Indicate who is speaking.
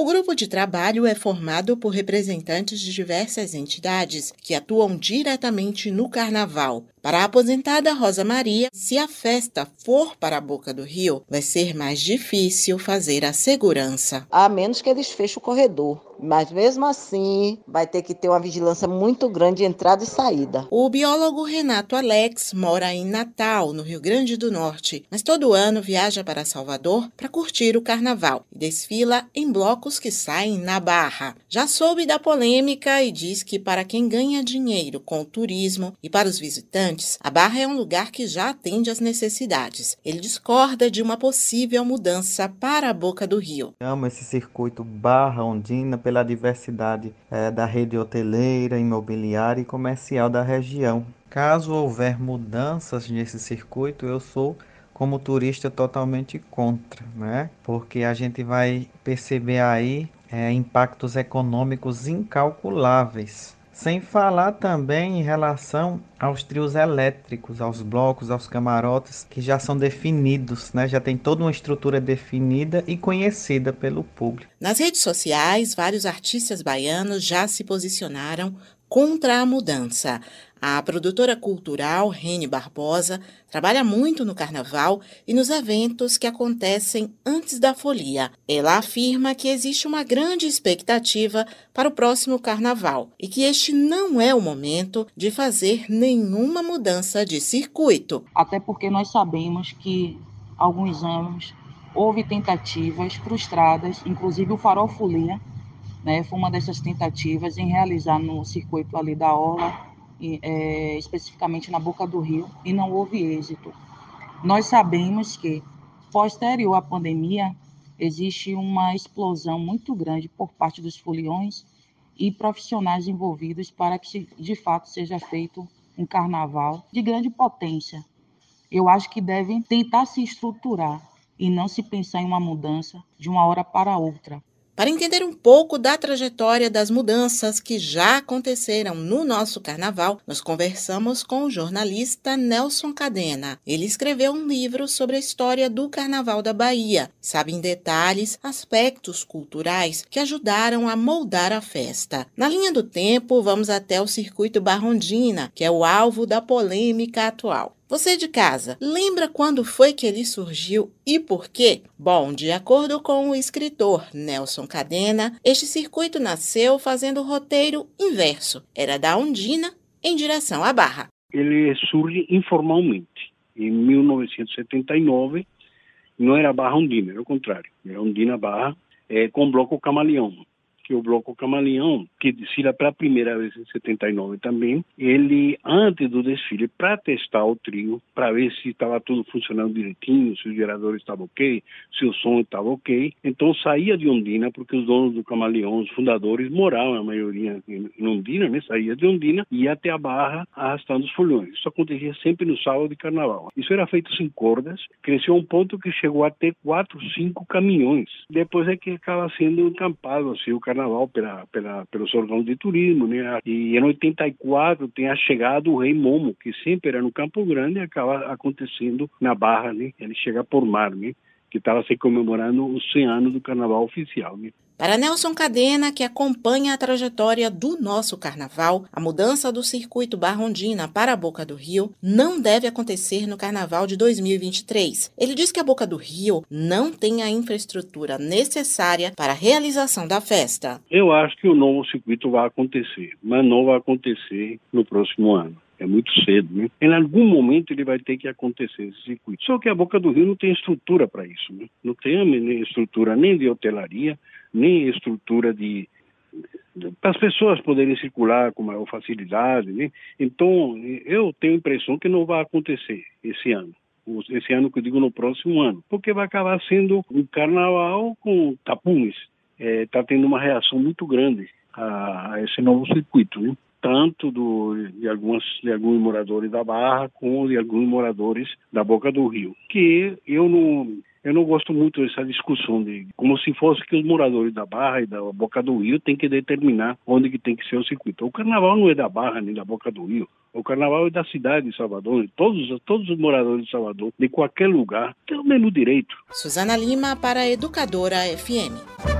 Speaker 1: O grupo de trabalho é formado por representantes de diversas entidades que atuam diretamente no carnaval. Para a aposentada Rosa Maria, se a festa for para a boca do rio, vai ser mais difícil fazer a segurança.
Speaker 2: A menos que eles fechem o corredor. Mas mesmo assim, vai ter que ter uma vigilância muito grande de entrada e saída.
Speaker 1: O biólogo Renato Alex mora em Natal, no Rio Grande do Norte, mas todo ano viaja para Salvador para curtir o carnaval e desfila em blocos que saem na Barra. Já soube da polêmica e diz que para quem ganha dinheiro com o turismo e para os visitantes, a Barra é um lugar que já atende às necessidades. Ele discorda de uma possível mudança para a boca do rio.
Speaker 3: Amo esse circuito Barra Ondina pela diversidade é, da rede hoteleira, imobiliária e comercial da região. Caso houver mudanças nesse circuito, eu sou como turista totalmente contra, né? Porque a gente vai perceber aí é, impactos econômicos incalculáveis sem falar também em relação aos trios elétricos, aos blocos, aos camarotes que já são definidos, né? Já tem toda uma estrutura definida e conhecida pelo público.
Speaker 1: Nas redes sociais, vários artistas baianos já se posicionaram contra a mudança. A produtora cultural Rene Barbosa trabalha muito no carnaval e nos eventos que acontecem antes da folia. Ela afirma que existe uma grande expectativa para o próximo carnaval e que este não é o momento de fazer nenhuma mudança de circuito.
Speaker 4: Até porque nós sabemos que alguns anos houve tentativas frustradas, inclusive o Farol Folia, né, foi uma dessas tentativas em realizar no circuito ali da Orla é, especificamente na boca do rio, e não houve êxito. Nós sabemos que, posterior à pandemia, existe uma explosão muito grande por parte dos foliões e profissionais envolvidos para que, de fato, seja feito um carnaval de grande potência. Eu acho que devem tentar se estruturar e não se pensar em uma mudança de uma hora para outra.
Speaker 1: Para entender um pouco da trajetória das mudanças que já aconteceram no nosso carnaval, nós conversamos com o jornalista Nelson Cadena. Ele escreveu um livro sobre a história do Carnaval da Bahia, sabe em detalhes aspectos culturais que ajudaram a moldar a festa. Na linha do tempo, vamos até o circuito Barrondina, que é o alvo da polêmica atual. Você de casa, lembra quando foi que ele surgiu e por quê? Bom, de acordo com o escritor Nelson Cadena, este circuito nasceu fazendo o roteiro inverso. Era da Ondina em direção à Barra.
Speaker 5: Ele surge informalmente. Em 1979, não era Barra Ondina, era o contrário. Era Ondina Barra, é, com bloco camaleão que o Bloco Camaleão, que desfila pela primeira vez em 79 também, ele, antes do desfile, para testar o trio, para ver se estava tudo funcionando direitinho, se os geradores estavam ok, se o som estava ok, então saía de Ondina, porque os donos do Camaleão, os fundadores, moravam, a maioria em Ondina, né? saía de Ondina e ia até a Barra arrastando os folhões. Isso acontecia sempre no sábado de carnaval. Isso era feito sem cordas, cresceu um ponto que chegou a ter quatro, cinco caminhões. Depois é que acaba sendo encampado assim, o carnaval carnaval pela, pela, pelos órgãos de turismo, né? E em 84 tem a chegada do Rei Momo, que sempre era no Campo Grande e acaba acontecendo na Barra, né? Ele chega por mar, né? Que estava se comemorando os 100 anos do carnaval oficial, né?
Speaker 1: Para Nelson Cadena, que acompanha a trajetória do nosso carnaval, a mudança do circuito Barrondina para a Boca do Rio não deve acontecer no carnaval de 2023. Ele diz que a Boca do Rio não tem a infraestrutura necessária para a realização da festa.
Speaker 5: Eu acho que o novo circuito vai acontecer, mas não vai acontecer no próximo ano é muito cedo, né? Em algum momento ele vai ter que acontecer esse circuito. Só que a Boca do Rio não tem estrutura para isso, né? Não tem estrutura nem de hotelaria, nem estrutura de para as pessoas poderem circular com maior facilidade, né? Então, eu tenho a impressão que não vai acontecer esse ano. Esse ano que eu digo no próximo ano, porque vai acabar sendo um carnaval com tapumes. Está é, tendo uma reação muito grande a, a esse novo circuito, né? tanto do, de, algumas, de alguns moradores da Barra como de alguns moradores da Boca do Rio, que eu não, eu não gosto muito dessa discussão de como se fosse que os moradores da Barra e da Boca do Rio têm que determinar onde que tem que ser o circuito. O carnaval não é da Barra nem da Boca do Rio. O carnaval é da cidade de Salvador. Todos, todos os moradores de Salvador, de qualquer lugar, têm o mesmo direito.
Speaker 1: Suzana Lima para Educadora FM.